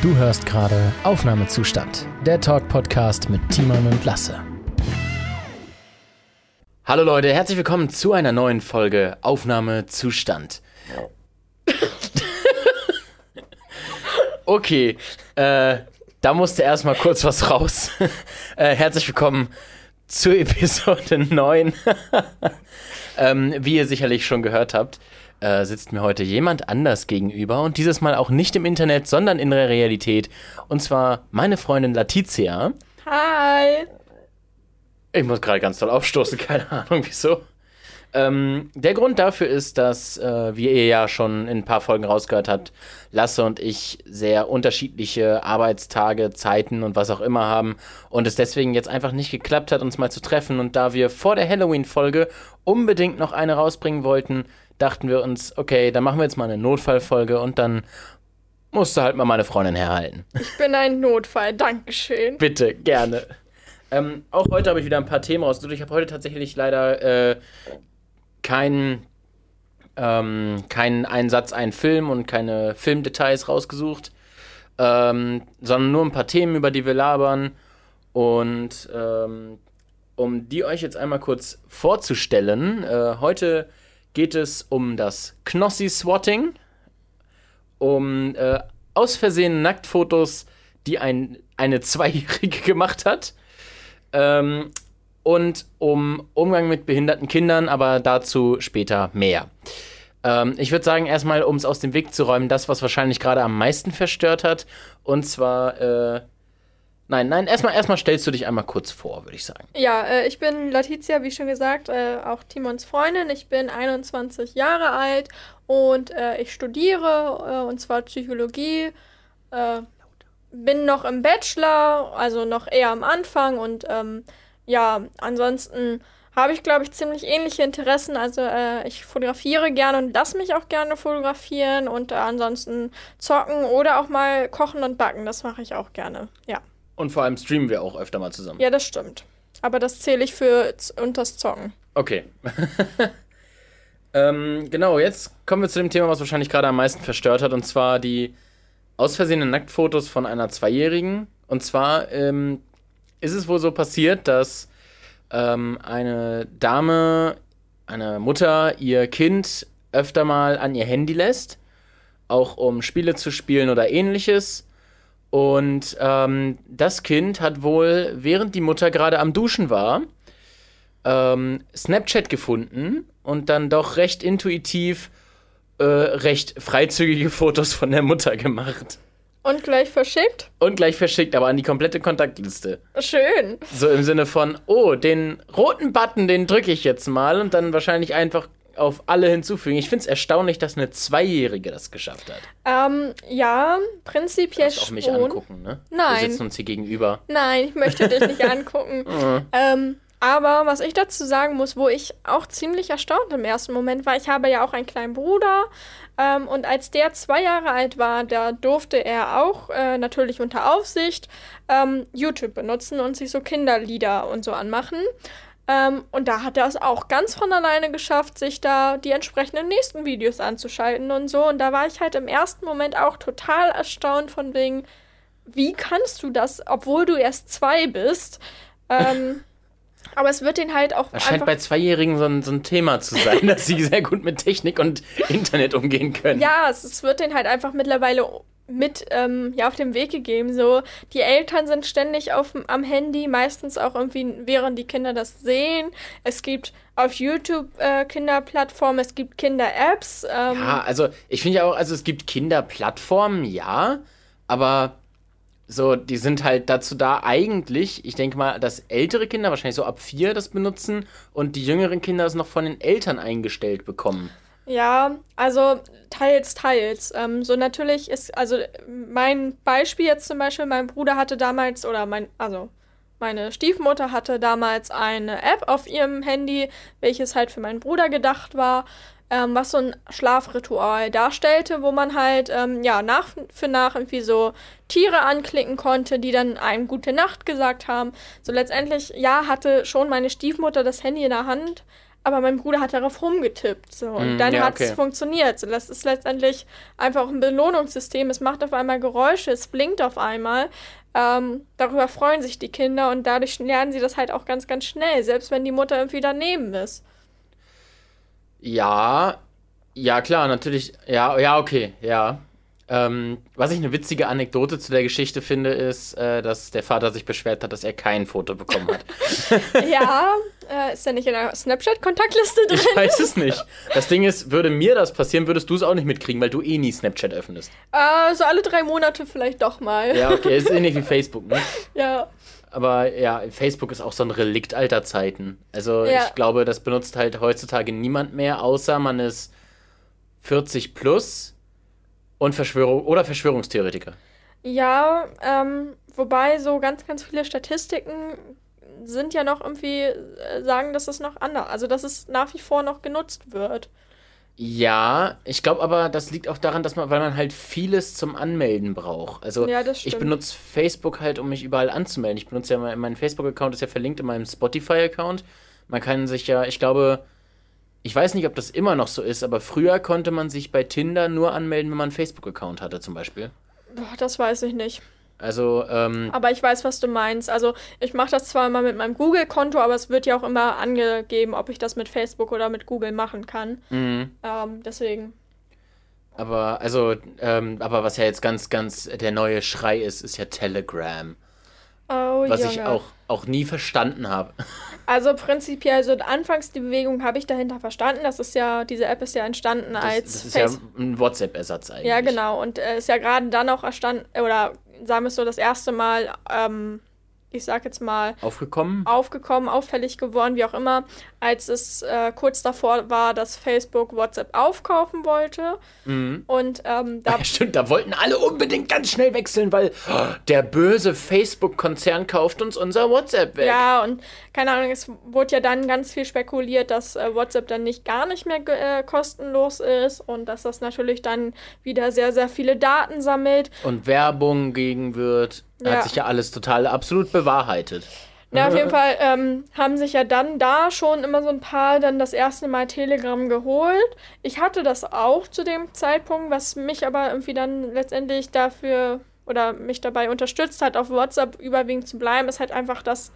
Du hörst gerade Aufnahmezustand, der Talk-Podcast mit Timon und Lasse. Hallo Leute, herzlich willkommen zu einer neuen Folge Aufnahmezustand. okay, äh, da musste erstmal kurz was raus. äh, herzlich willkommen zur Episode 9. ähm, wie ihr sicherlich schon gehört habt, äh, sitzt mir heute jemand anders gegenüber und dieses Mal auch nicht im Internet, sondern in der Realität. Und zwar meine Freundin Letizia. Hi. Ich muss gerade ganz toll aufstoßen, keine Ahnung wieso. Ähm, der Grund dafür ist, dass, äh, wie ihr ja schon in ein paar Folgen rausgehört habt, Lasse und ich sehr unterschiedliche Arbeitstage, Zeiten und was auch immer haben und es deswegen jetzt einfach nicht geklappt hat, uns mal zu treffen. Und da wir vor der Halloween-Folge unbedingt noch eine rausbringen wollten, dachten wir uns, okay, dann machen wir jetzt mal eine Notfallfolge und dann musste halt mal meine Freundin herhalten. Ich bin ein Notfall, Dankeschön. Bitte, gerne. Ähm, auch heute habe ich wieder ein paar Themen rausgesucht. Ich habe heute tatsächlich leider äh, keinen ähm, keinen Einsatz, einen Film und keine Filmdetails rausgesucht, ähm, sondern nur ein paar Themen, über die wir labern. Und ähm, um die euch jetzt einmal kurz vorzustellen, äh, heute geht es um das Knossi-Swatting, um äh, aus Versehen Nacktfotos, die ein, eine Zweijährige gemacht hat. Ähm, und um Umgang mit behinderten Kindern, aber dazu später mehr. Ähm, ich würde sagen, erstmal, um es aus dem Weg zu räumen, das, was wahrscheinlich gerade am meisten verstört hat. Und zwar, äh, nein, nein, erstmal, erstmal stellst du dich einmal kurz vor, würde ich sagen. Ja, äh, ich bin Letizia, wie schon gesagt, äh, auch Timons Freundin. Ich bin 21 Jahre alt und äh, ich studiere, äh, und zwar Psychologie. Äh, bin noch im Bachelor, also noch eher am Anfang und ähm, ja, ansonsten habe ich, glaube ich, ziemlich ähnliche Interessen. Also äh, ich fotografiere gerne und lasse mich auch gerne fotografieren und äh, ansonsten zocken oder auch mal kochen und backen. Das mache ich auch gerne, ja. Und vor allem streamen wir auch öfter mal zusammen. Ja, das stimmt. Aber das zähle ich für und das Zocken. Okay. ähm, genau, jetzt kommen wir zu dem Thema, was wahrscheinlich gerade am meisten verstört hat, und zwar die aus Versehen Nacktfotos von einer Zweijährigen. Und zwar ähm, ist es wohl so passiert, dass ähm, eine Dame, eine Mutter, ihr Kind öfter mal an ihr Handy lässt, auch um Spiele zu spielen oder ähnliches. Und ähm, das Kind hat wohl, während die Mutter gerade am Duschen war, ähm, Snapchat gefunden und dann doch recht intuitiv äh, recht freizügige Fotos von der Mutter gemacht. Und gleich verschickt? Und gleich verschickt, aber an die komplette Kontaktliste. Schön. So im Sinne von, oh, den roten Button, den drücke ich jetzt mal und dann wahrscheinlich einfach auf alle hinzufügen. Ich finde es erstaunlich, dass eine Zweijährige das geschafft hat. Ähm, ja, prinzipiell Du auch mich schon. angucken, ne? Nein. Wir sitzen uns hier gegenüber. Nein, ich möchte dich nicht angucken. ähm, aber was ich dazu sagen muss, wo ich auch ziemlich erstaunt im ersten Moment war, ich habe ja auch einen kleinen Bruder ähm, und als der zwei Jahre alt war, da durfte er auch äh, natürlich unter Aufsicht ähm, YouTube benutzen und sich so Kinderlieder und so anmachen. Ähm, und da hat er es auch ganz von alleine geschafft, sich da die entsprechenden nächsten Videos anzuschalten und so. Und da war ich halt im ersten Moment auch total erstaunt von wegen, wie kannst du das, obwohl du erst zwei bist? Ähm, aber es wird den halt auch Das scheint bei Zweijährigen so ein, so ein Thema zu sein, dass sie sehr gut mit Technik und Internet umgehen können. Ja, es, es wird den halt einfach mittlerweile mit ähm, ja, auf den Weg gegeben. So, die Eltern sind ständig auf, am Handy, meistens auch irgendwie, während die Kinder das sehen. Es gibt auf YouTube äh, Kinderplattformen, es gibt Kinder-Apps. Ähm, Ja, also ich finde ja auch, also es gibt Kinderplattformen, ja, aber so, die sind halt dazu da eigentlich, ich denke mal, dass ältere Kinder wahrscheinlich so ab vier das benutzen und die jüngeren Kinder es noch von den Eltern eingestellt bekommen. Ja, also teils, teils. Ähm, so natürlich ist, also mein Beispiel jetzt zum Beispiel, mein Bruder hatte damals, oder mein, also meine Stiefmutter hatte damals eine App auf ihrem Handy, welches halt für meinen Bruder gedacht war, ähm, was so ein Schlafritual darstellte, wo man halt, ähm, ja, nach für nach irgendwie so Tiere anklicken konnte, die dann einem gute Nacht gesagt haben. So letztendlich, ja, hatte schon meine Stiefmutter das Handy in der Hand, aber mein Bruder hat darauf rumgetippt. So. Und Mm, dann ja, hat es okay. funktioniert. So, das ist letztendlich einfach ein Belohnungssystem. Es macht auf einmal Geräusche, es blinkt auf einmal. Ähm, darüber freuen sich die Kinder und dadurch lernen sie das halt auch ganz, ganz schnell, selbst wenn die Mutter irgendwie daneben ist. Ja, ja, klar, natürlich. Ja, ja, okay, ja. Ähm, was ich eine witzige Anekdote zu der Geschichte finde, ist, äh, dass der Vater sich beschwert hat, dass er kein Foto bekommen hat. ja, äh, ist er nicht in der Snapchat-Kontaktliste drin? Ich weiß es nicht. Das Ding ist, würde mir das passieren, würdest du es auch nicht mitkriegen, weil du eh nie Snapchat öffnest. Äh, so alle drei Monate vielleicht doch mal. Ja, okay, ist ähnlich wie Facebook, ne? ja. Aber ja, Facebook ist auch so ein Relikt alter Zeiten. Also Ja. ich glaube, das benutzt halt heutzutage niemand mehr, außer man ist 40 plus und Verschwörung oder Verschwörungstheoretiker. Ja, ähm, wobei so ganz, ganz viele Statistiken sind ja noch irgendwie, äh, sagen, dass es noch anders, also dass es nach wie vor noch genutzt wird. Ja, ich glaube aber, das liegt auch daran, dass man, weil man halt vieles zum Anmelden braucht. Also Ja, das ich benutze Facebook halt, um mich überall anzumelden. Ich benutze ja mein, mein Facebook-Account ist ja verlinkt in meinem Spotify-Account. Man kann sich ja, ich glaube, ich weiß nicht, ob das immer noch so ist, aber früher konnte man sich bei Tinder nur anmelden, wenn man einen Facebook-Account hatte, zum Beispiel. Boah, das weiß ich nicht. Also, ähm, Aber ich weiß, was du meinst. Also ich mache das zwar immer mit meinem Google-Konto, aber es wird ja auch immer angegeben, ob ich das mit Facebook oder mit Google machen kann. mh. Ähm, deswegen. aber, also, ähm, aber was ja jetzt ganz, ganz der neue Schrei ist, ist ja Telegram. Oh, Was Junge. ich auch, auch nie verstanden habe. Also prinzipiell, so anfangs die Bewegung habe ich dahinter verstanden. Das ist ja, diese App ist ja entstanden Das, als das ist ja Face- ein WhatsApp-Ersatz eigentlich. Ja, genau. Und äh, ist ja gerade dann auch erstanden, oder sagen wir es so, das erste Mal, ähm, ich sag jetzt mal, Aufgekommen? aufgekommen, auffällig geworden, wie auch immer, als es äh, kurz davor war, dass Facebook WhatsApp aufkaufen wollte. Mhm. Und ähm, da Ja, stimmt, da wollten alle unbedingt ganz schnell wechseln, weil oh, der böse Facebook-Konzern kauft uns unser WhatsApp weg. Ja, und keine Ahnung, es wurde ja dann ganz viel spekuliert, dass äh, WhatsApp dann nicht gar nicht mehr äh, kostenlos ist und dass das natürlich dann wieder sehr, sehr viele Daten sammelt. Und Werbung gegen wird. Da Ja. Hat sich ja alles total absolut bewahrheitet. Ja, auf jeden Fall ähm, haben sich ja dann da schon immer so ein paar dann das erste Mal Telegram geholt. Ich hatte das auch zu dem Zeitpunkt, was mich aber irgendwie dann letztendlich dafür oder mich dabei unterstützt hat, auf WhatsApp überwiegend zu bleiben, ist halt einfach, dass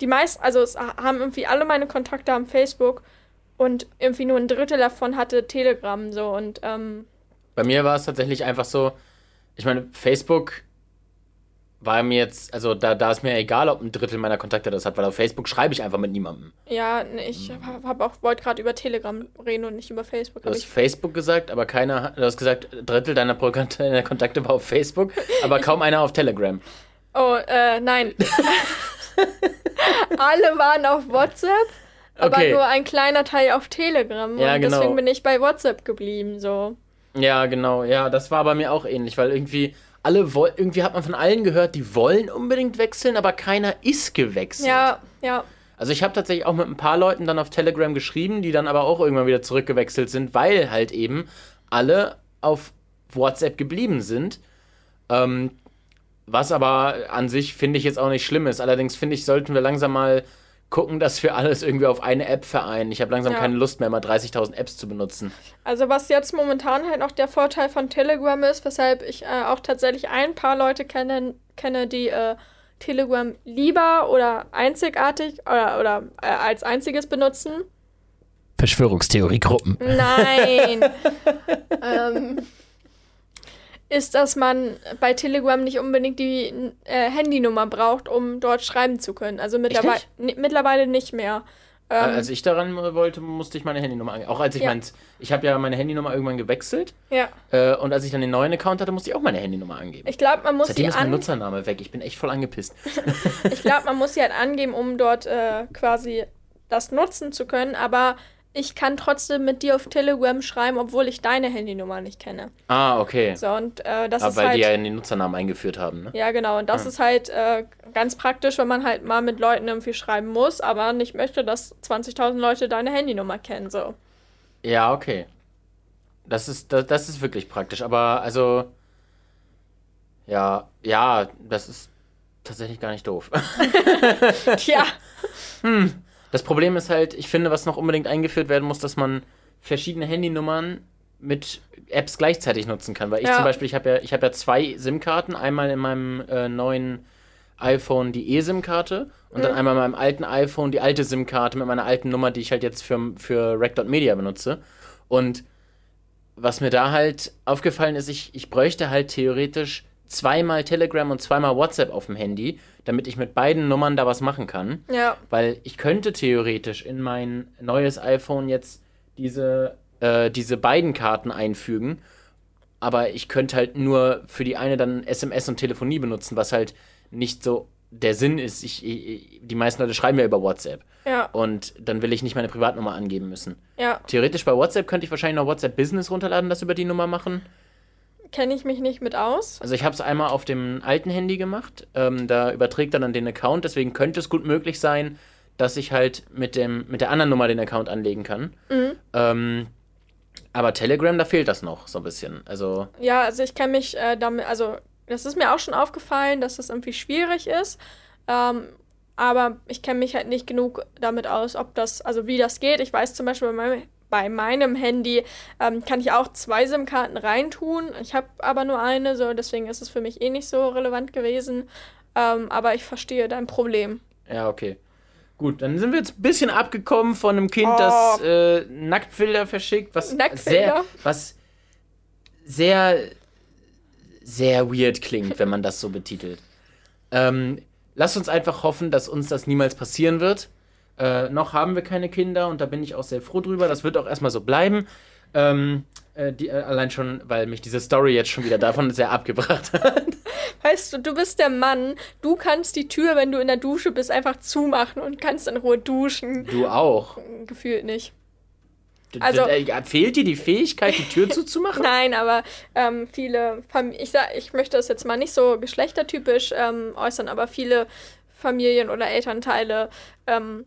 die meisten, also es haben irgendwie alle meine Kontakte am Facebook und irgendwie nur ein Drittel davon hatte Telegram so und ähm, Bei mir war es tatsächlich einfach so, ich meine, Facebook war mir jetzt, also da, da ist mir egal, ob ein Drittel meiner Kontakte das hat, weil auf Facebook schreibe ich einfach mit niemandem. ja, ich habe hab auch wollte gerade über Telegram reden und nicht über Facebook. Du hast Facebook gesagt, aber keiner, hat- du hast gesagt, ein Drittel deiner, Pro- deiner Kontakte war auf Facebook, aber kaum einer auf Telegram. Oh, äh, nein. Alle waren auf WhatsApp, aber Okay. nur ein kleiner Teil auf Telegram. Ja, und genau. deswegen bin ich bei WhatsApp geblieben, so. Ja, genau. Ja, das war bei mir auch ähnlich, weil irgendwie alle woll irgendwie hat man von allen gehört, die wollen unbedingt wechseln, aber keiner ist gewechselt. Ja, ja. Also ich habe tatsächlich auch mit ein paar Leuten dann auf Telegram geschrieben, die dann aber auch irgendwann wieder zurückgewechselt sind, weil halt eben alle auf WhatsApp geblieben sind. Ähm, was aber an sich finde ich jetzt auch nicht schlimm ist. Allerdings finde ich, sollten wir langsam mal gucken, dass wir alles irgendwie auf eine App vereinen. Ich habe langsam Ja. keine Lust mehr, mal 30.000 Apps zu benutzen. Also was jetzt momentan halt noch der Vorteil von Telegram ist, weshalb ich äh, auch tatsächlich ein paar Leute kenne, kenne die äh, Telegram lieber oder einzigartig oder, oder äh, als einziges benutzen. Verschwörungstheoriegruppen. Nein. ähm, ist, dass man bei Telegram nicht unbedingt die äh, Handynummer braucht, um dort schreiben zu können. Also mittlerweile, nicht? ni- mittlerweile nicht mehr. Äh, als ich daran wollte, musste ich meine Handynummer angeben. Auch als ich Ja. mein, ich habe ja meine Handynummer irgendwann gewechselt Ja. äh, und als ich dann den neuen Account hatte, musste ich auch meine Handynummer angeben. Ich glaube, man muss Seitdem sie ist mein Nutzername weg. Ich bin echt voll angepisst. ich glaube, man muss sie halt angeben, um dort äh, quasi das nutzen zu können, aber ich kann trotzdem mit dir auf Telegram schreiben, obwohl ich deine Handynummer nicht kenne. Ah, okay. So, und äh, das Aber ist weil halt. die ja in den Nutzernamen eingeführt haben, ne? Ja, genau. Und das ist halt äh, ganz praktisch, wenn man halt mal mit Leuten irgendwie schreiben muss, aber nicht möchte, dass 20.000 Leute deine Handynummer kennen. So. Ja, okay. Das ist, das, das ist wirklich praktisch. Aber also, ja, ja, das ist tatsächlich gar nicht doof. Tja, Das Problem ist halt, ich finde, was noch unbedingt eingeführt werden muss, dass man verschiedene Handynummern mit Apps gleichzeitig nutzen kann. Weil ich Ja. zum Beispiel, ich habe ja, ich habe ja zwei SIM-Karten. Einmal in meinem äh, neuen iPhone die E-SIM-Karte und dann einmal in meinem alten iPhone die alte SIM-Karte mit meiner alten Nummer, die ich halt jetzt für, für Rec.media benutze. Und was mir da halt aufgefallen ist, ich, ich bräuchte halt theoretisch zweimal Telegram und zweimal WhatsApp auf dem Handy, damit ich mit beiden Nummern da was machen kann. Ja, Weil ich könnte theoretisch in mein neues iPhone jetzt diese, äh, diese beiden Karten einfügen, aber ich könnte halt nur für die eine dann SMS und Telefonie benutzen, was halt nicht so der Sinn ist. Ich, ich, die meisten Leute schreiben ja über WhatsApp ja, und dann will ich nicht meine Privatnummer angeben müssen. ja. Theoretisch bei WhatsApp könnte ich wahrscheinlich noch WhatsApp Business runterladen, das über die Nummer machen. Kenne ich mich nicht mit aus. Also ich habe es einmal auf dem alten Handy gemacht. Ähm, da überträgt er dann den Account. Deswegen könnte es gut möglich sein, dass ich halt mit, dem, mit der anderen Nummer den Account anlegen kann. Ähm, aber Telegram, da fehlt das noch so ein bisschen. Also Ja, also ich kenne mich äh, damit, also das ist mir auch schon aufgefallen, dass das irgendwie schwierig ist. Ähm, aber ich kenne mich halt nicht genug damit aus, ob das, also wie das geht. Ich weiß zum Beispiel bei meinem, bei meinem Handy ähm, kann ich auch zwei SIM-Karten reintun. Ich habe aber nur eine, so deswegen ist es für mich eh nicht so relevant gewesen. Ähm, aber ich verstehe dein Problem. ja, okay. Gut, dann sind wir jetzt ein bisschen abgekommen von einem Kind, Oh. das äh, Nacktbilder verschickt, was Nacktbilder? sehr, was sehr, sehr weird klingt, wenn man das so betitelt. Ähm, lass uns einfach hoffen, dass uns das niemals passieren wird. Äh, noch haben wir keine Kinder und da bin ich auch sehr froh drüber. Das wird auch erstmal so bleiben. Ähm, äh, die, äh, allein schon, weil mich diese Story jetzt schon wieder davon sehr abgebracht hat. Weißt du, du bist der Mann, du kannst die Tür, wenn du in der Dusche bist, einfach zumachen und kannst in Ruhe duschen. Du auch. Gefühlt nicht. Also- äh, fehlt dir die Fähigkeit, die Tür zuzumachen? Nein, aber ähm, viele Familien, ich, sag, ich möchte das jetzt mal nicht so geschlechtertypisch ähm, äußern, aber viele Familien oder Elternteile ähm,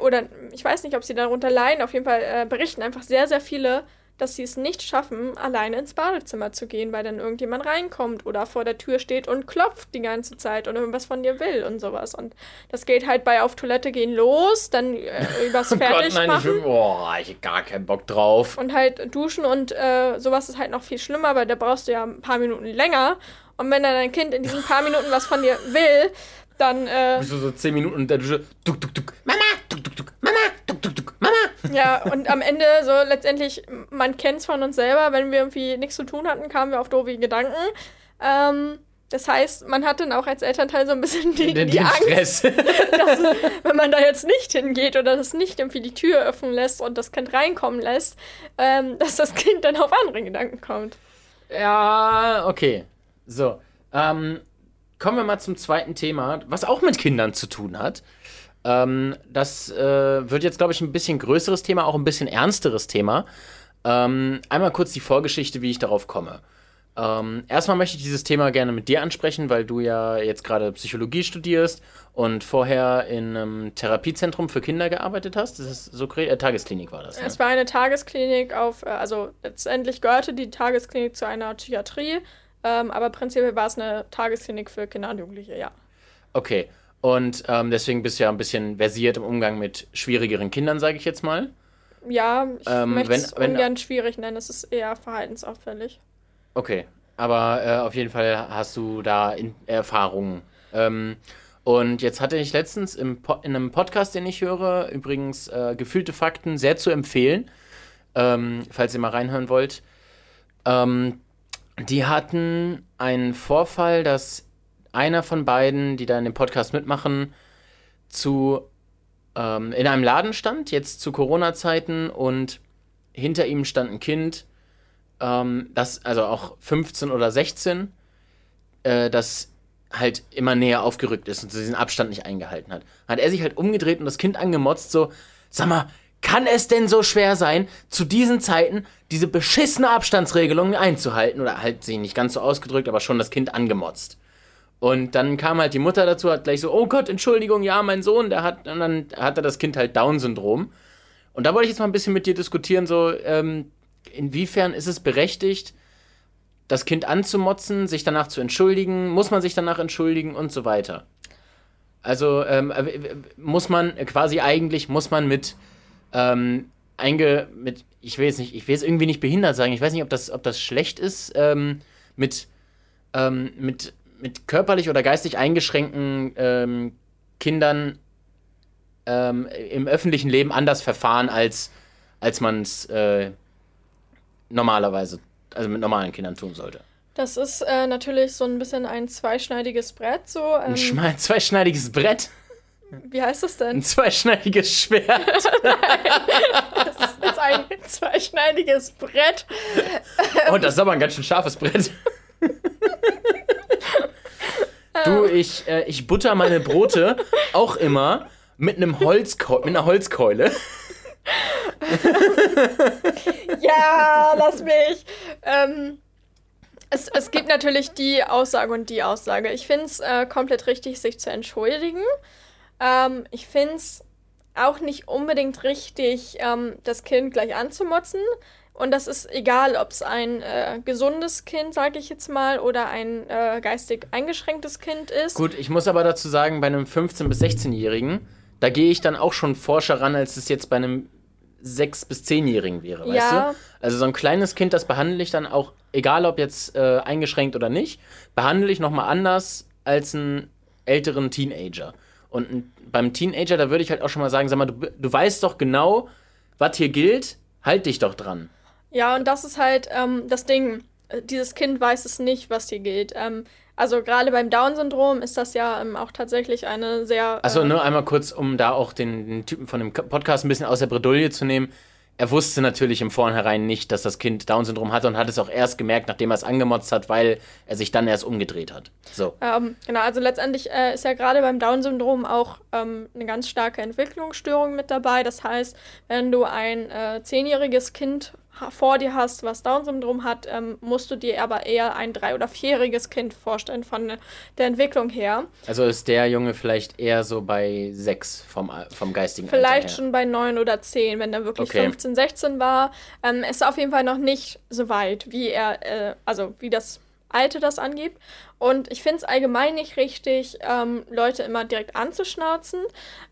oder ich weiß nicht, ob sie darunter leiden, auf jeden Fall äh, berichten einfach sehr, sehr viele, dass sie es nicht schaffen, alleine ins Badezimmer zu gehen, weil dann irgendjemand reinkommt oder vor der Tür steht und klopft die ganze Zeit und irgendwas von dir will und sowas. Und das geht halt bei auf Toilette gehen los, dann äh, übers Oh Gott, nein, ich Fertigmachen. will, boah, ich hab gar keinen Bock drauf. Und halt duschen und äh, sowas ist halt noch viel schlimmer, weil da brauchst du ja ein paar Minuten länger. Und wenn dann dein Kind in diesen paar Minuten was von dir will, dann, äh, Bist du so 10 Minuten in der Dusche, tuk, tuk, tuk, Mama, tuk, tuk, tuk, Mama, tuk, tuk, tuk, Mama. ja, und am Ende so letztendlich, man kennt es von uns selber, wenn wir irgendwie nichts zu tun hatten, kamen wir auf doofe Gedanken. Ähm, das heißt, man hat dann auch als Elternteil so ein bisschen die, Den, die den Angst, Stress. dass, wenn man da jetzt nicht hingeht oder das nicht irgendwie die Tür öffnen lässt und das Kind reinkommen lässt, ähm, dass das Kind dann auf andere Gedanken kommt. ja, okay. So, ähm, kommen wir mal zum zweiten Thema, was auch mit Kindern zu tun hat. Ähm, das äh, wird jetzt, glaube ich, ein bisschen größeres Thema, auch ein bisschen ernsteres Thema. Ähm, einmal kurz die Vorgeschichte, wie ich darauf komme. Ähm, erstmal möchte ich dieses Thema gerne mit dir ansprechen, weil du ja jetzt gerade Psychologie studierst und vorher in einem Therapiezentrum für Kinder gearbeitet hast. Das ist so? Äh, Tagesklinik war das. Ne? Es war eine Tagesklinik auf, äh, also letztendlich gehörte die Tagesklinik zu einer Psychiatrie, ähm, aber prinzipiell war es eine Tagesklinik für Kinder und Jugendliche, ja. Okay. Und ähm, deswegen bist du ja ein bisschen versiert im Umgang mit schwierigeren Kindern, sage ich jetzt mal. Ja, ich Ähm, möchte es ungern schwierig nennen, es ist eher verhaltensauffällig. Okay. Aber äh, auf jeden Fall hast du da in Erfahrungen. Ähm, und jetzt hatte ich letztens im po in einem Podcast, den ich höre, übrigens äh, gefühlte Fakten sehr zu empfehlen, ähm, falls ihr mal reinhören wollt. Ähm, die hatten einen Vorfall, dass einer von beiden, die da in dem Podcast mitmachen, zu ähm, in einem Laden stand, jetzt zu Corona-Zeiten, und hinter ihm stand ein Kind, ähm, das, also auch 15 oder 16, äh, das halt immer näher aufgerückt ist und diesen Abstand nicht eingehalten hat. Hat er sich halt umgedreht und das Kind angemotzt, so, sag mal, kann es denn so schwer sein, zu diesen Zeiten diese beschissene Abstandsregelung einzuhalten? Oder halt sie nicht ganz so ausgedrückt, aber schon das Kind angemotzt. Und dann kam halt die Mutter dazu, hat gleich so, oh Gott, Entschuldigung, ja, mein Sohn, der hat, und dann hatte das Kind halt Down-Syndrom. Und da wollte ich jetzt mal ein bisschen mit dir diskutieren, so, ähm, inwiefern ist es berechtigt, das Kind anzumotzen, sich danach zu entschuldigen, muss man sich danach entschuldigen und so weiter. Also ähm, äh, muss man quasi eigentlich, muss man mit, ähm, einge, mit, ich will jetzt nicht, ich will jetzt irgendwie nicht behindert sagen, ich weiß nicht, ob das, ob das schlecht ist, ähm, mit, ähm, mit, mit körperlich oder geistig eingeschränkten ähm, Kindern ähm, im öffentlichen Leben anders verfahren, als, als man es äh, normalerweise, also mit normalen Kindern tun sollte. Das ist äh, natürlich so ein bisschen ein zweischneidiges Brett. So, ähm, Ein zweischneidiges Brett, wie heißt das denn? ein zweischneidiges Schwert. Das ist ein zweischneidiges Brett. Oh, das ist aber ein ganz schön scharfes Brett. Du, ich, äh, ich butter meine Brote auch immer mit einem Holzkeu mit einer Holzkeule. Ja, lass mich. Ähm, es, es gibt natürlich die Aussage und die Aussage. Ich finde es äh, komplett richtig, sich zu entschuldigen. Ähm, ich finde es auch nicht unbedingt richtig, ähm, das Kind gleich anzumotzen. Und das ist egal, ob es ein äh, gesundes Kind, sage ich jetzt mal, oder ein äh, geistig eingeschränktes Kind ist. Gut, ich muss aber dazu sagen, bei einem 15- bis 16-Jährigen, da gehe ich dann auch schon forscher ran, als es jetzt bei einem 6- bis 10-Jährigen wäre, weißt Ja. du? Also so ein kleines Kind, das behandle ich dann auch, egal ob jetzt äh, eingeschränkt oder nicht, behandle ich nochmal anders als einen älteren Teenager. Und beim Teenager, da würde ich halt auch schon mal sagen, sag mal, du, du weißt doch genau, was hier gilt, halt dich doch dran. Ja, und das ist halt ähm, das Ding. Äh, Dieses Kind weiß es nicht, was hier gilt. Ähm, also gerade beim Down-Syndrom ist das ja ähm, auch tatsächlich eine sehr. Äh, nur einmal kurz, um da auch den, den Typen von dem Podcast ein bisschen aus der Bredouille zu nehmen. Er wusste natürlich im Vornherein nicht, dass das Kind Down-Syndrom hatte und hat es auch erst gemerkt, nachdem er es angemotzt hat, weil er sich dann erst umgedreht hat. So. Ähm, genau, also letztendlich äh, ist ja gerade beim Down-Syndrom auch ähm, eine ganz starke Entwicklungsstörung mit dabei. Das heißt, wenn du ein äh, zehnjähriges Kind vor dir hast, was Down-Syndrom hat, ähm, musst du dir aber eher ein drei- oder vierjähriges Kind vorstellen von der Entwicklung her. Also ist der Junge vielleicht eher so bei sechs vom, Al- vom geistigen Vielleicht Alter her. schon bei neun oder zehn, wenn er wirklich Okay. 15, 16 war. Ähm, ist auf jeden Fall noch nicht so weit, wie er, äh, also wie das Alte das angibt. Und ich finde es allgemein nicht richtig, ähm, Leute immer direkt anzuschnauzen.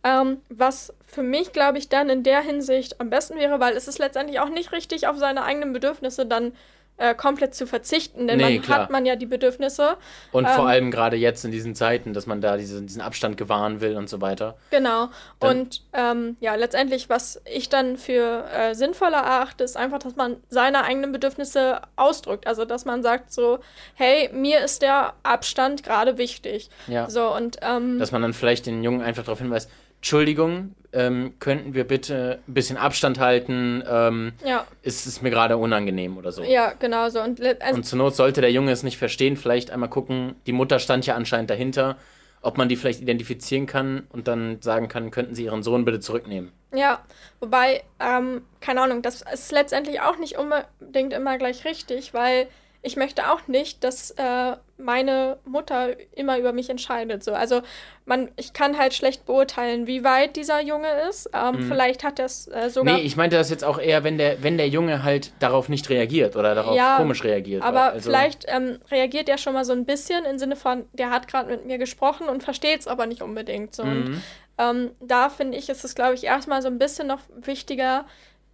Ähm, was für mich, glaube ich, dann in der Hinsicht am besten wäre, weil es ist letztendlich auch nicht richtig, auf seine eigenen Bedürfnisse dann äh, komplett zu verzichten, denn Nee, man klar. hat man ja die Bedürfnisse. Und vor ähm, allem gerade jetzt in diesen Zeiten, dass man da diesen, diesen Abstand gewahren will und so weiter. Genau. Dann- und ähm, ja, letztendlich, was ich dann für äh, sinnvoller erachte, ist einfach, dass man seine eigenen Bedürfnisse ausdrückt. Also, dass man sagt so, hey, mir ist der Abstand gerade wichtig. Ja. So, und ähm, Dass man dann vielleicht den Jungen einfach darauf hinweist, Entschuldigung, ähm, könnten wir bitte ein bisschen Abstand halten? Ähm, ja, ist es mir gerade unangenehm oder so. ja, genau so. Und, also, Und zur Not sollte der Junge es nicht verstehen, vielleicht einmal gucken, die Mutter stand ja anscheinend dahinter, ob man die vielleicht identifizieren kann und dann sagen kann, könnten Sie Ihren Sohn bitte zurücknehmen. ja, wobei, ähm, keine Ahnung, das ist letztendlich auch nicht unbedingt immer gleich richtig, weil ich möchte auch nicht, dass äh, meine Mutter immer über mich entscheidet. So. Also man, ich kann halt schlecht beurteilen, wie weit dieser Junge ist. Ähm, Vielleicht hat er es äh, sogar. Mhm. Nee, ich meinte das jetzt auch eher, wenn der, wenn der Junge halt darauf nicht reagiert oder darauf Ja, komisch reagiert. aber also, vielleicht ähm, reagiert er schon mal so ein bisschen im Sinne von, der hat gerade mit mir gesprochen und versteht es aber nicht unbedingt. So. Und Mhm. ähm, da finde ich, ist es, glaube ich, erstmal so ein bisschen noch wichtiger,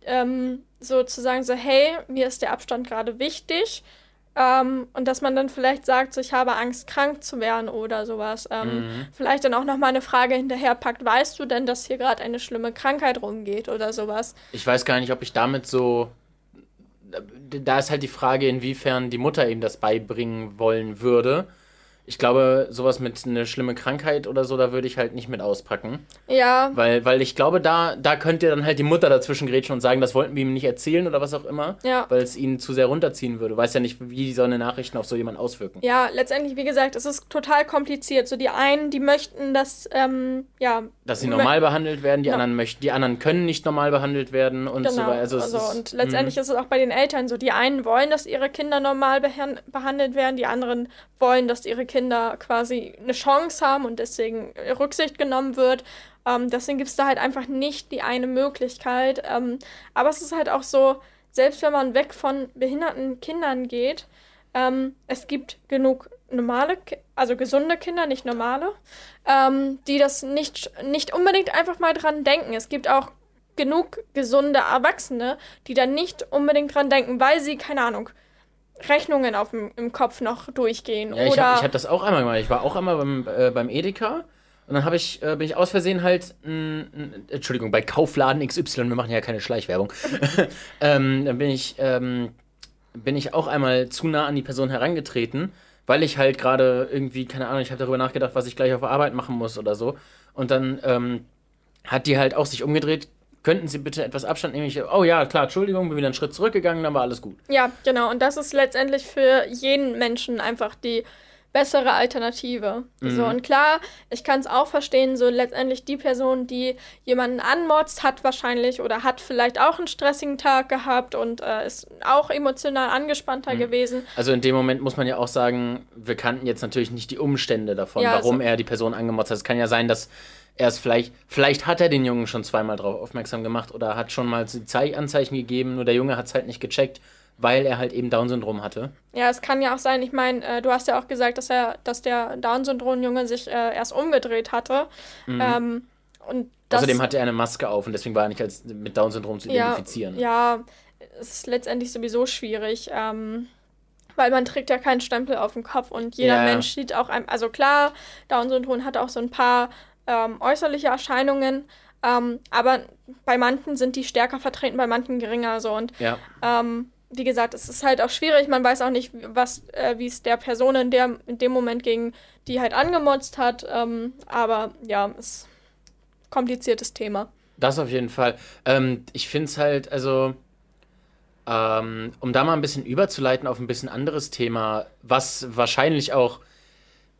ähm, so zu sagen, so, hey, mir ist der Abstand gerade wichtig. Ähm, und dass man dann vielleicht sagt, so, ich habe Angst, krank zu werden oder sowas. Ähm, Mhm. Vielleicht dann auch noch mal eine Frage hinterherpackt, weißt du denn, dass hier gerade eine schlimme Krankheit rumgeht oder sowas? Ich weiß gar nicht, ob ich damit so. Da ist halt die Frage, inwiefern die Mutter ihm das beibringen wollen würde. Ich glaube, sowas mit eine schlimme Krankheit oder so, da würde ich halt nicht mit auspacken. Ja, Weil, weil ich glaube, da, da könnte dann halt die Mutter dazwischen grätschen und sagen, das wollten wir ihm nicht erzählen oder was auch immer. Ja. Weil es ihn zu sehr runterziehen würde. Weiß ja nicht, wie so eine Nachrichten auf so jemanden auswirken. Ja, letztendlich, wie gesagt, es ist total kompliziert. So die einen, die möchten, dass, ähm, ja. Dass sie normal behandelt werden, die Ja. anderen möchten, die anderen können nicht normal behandelt werden und so Genau, weiter. Also, also, ist, und letztendlich ist es auch bei den Eltern so. Die einen wollen, dass ihre Kinder normal behan- behandelt werden, die anderen wollen, dass ihre Kinder quasi eine Chance haben und deswegen Rücksicht genommen wird. Ähm, deswegen gibt es da halt einfach nicht die eine Möglichkeit. Ähm, aber es ist halt auch so, selbst wenn man weg von behinderten Kindern geht, ähm, es gibt genug normale, also gesunde Kinder, nicht normale, ähm, die das nicht, nicht unbedingt einfach mal dran denken. Es gibt auch genug gesunde Erwachsene, die da nicht unbedingt dran denken, weil sie, keine Ahnung, Rechnungen auf dem, im Kopf noch durchgehen. Ja, ich habe hab das auch einmal gemacht. Ich war auch einmal beim, äh, beim Edeka und dann habe ich, äh, bin ich aus Versehen halt, n, n, Entschuldigung, bei Kaufladen XY, wir machen ja keine Schleichwerbung, ähm, dann bin ich, ähm, bin ich auch einmal zu nah an die Person herangetreten, weil ich halt gerade irgendwie, keine Ahnung, ich habe darüber nachgedacht, was ich gleich auf Arbeit machen muss oder so. Und dann ähm, hat die halt auch sich umgedreht, könnten Sie bitte etwas Abstand nehmen? Ich, oh ja, klar, Entschuldigung, bin wieder einen Schritt zurückgegangen, dann war alles gut. Ja, genau. Und das ist letztendlich für jeden Menschen einfach die bessere Alternative. Mhm. So, und klar, ich kann es auch verstehen, so letztendlich die Person, die jemanden anmotzt, hat wahrscheinlich oder hat vielleicht auch einen stressigen Tag gehabt und äh, ist auch emotional angespannter Mhm. gewesen. Also in dem Moment muss man ja auch sagen, wir kannten jetzt natürlich nicht die Umstände davon, Ja, warum so- er die Person angemotzt hat. Es kann ja sein, dass er es vielleicht, vielleicht hat er den Jungen schon zweimal darauf aufmerksam gemacht oder hat schon mal Anzeichen gegeben, nur der Junge hat es halt nicht gecheckt, weil er halt eben Down-Syndrom hatte. Ja, es kann ja auch sein, ich meine, äh, du hast ja auch gesagt, dass er, dass der Down-Syndrom-Junge sich äh, erst umgedreht hatte. Ähm, und Außerdem hatte er eine Maske auf und deswegen war er nicht als mit Down-Syndrom zu ja, identifizieren. Ja, es ist letztendlich sowieso schwierig, ähm, weil man trägt ja keinen Stempel auf dem Kopf und jeder Ja. Mensch sieht auch einem, also klar, Down-Syndrom hat auch so ein paar ähm, äußerliche Erscheinungen, ähm, aber bei manchen sind die stärker vertreten, bei manchen geringer so und Ja. ähm, wie gesagt, es ist halt auch schwierig. Man weiß auch nicht, was, äh, wie es der Person in, der, in dem Moment ging, die halt angemotzt hat. Ähm, aber ja, ist ein kompliziertes Thema. Das auf jeden Fall. Ähm, ich finde es halt, also, ähm, um da mal ein bisschen überzuleiten auf ein bisschen anderes Thema, was wahrscheinlich auch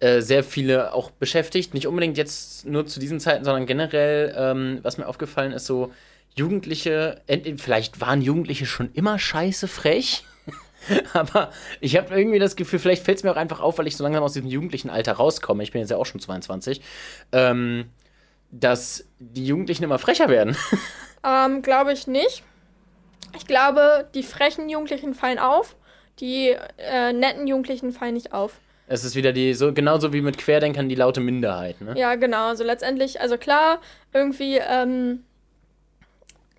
äh, sehr viele auch beschäftigt, nicht unbedingt jetzt nur zu diesen Zeiten, sondern generell, ähm, was mir aufgefallen ist, so Jugendliche, ent- vielleicht waren Jugendliche schon immer scheiße frech. Aber ich habe irgendwie das Gefühl, vielleicht fällt es mir auch einfach auf, weil ich so langsam aus diesem jugendlichen Alter rauskomme. Ich bin jetzt ja auch schon 22. Ähm, dass die Jugendlichen immer frecher werden. Ähm, glaube ich nicht. Ich glaube, die frechen Jugendlichen fallen auf, die äh, netten Jugendlichen fallen nicht auf. Es ist wieder die, so genauso wie mit Querdenkern, die laute Minderheit, ne? Ja, genau. Also letztendlich, also klar, irgendwie ähm,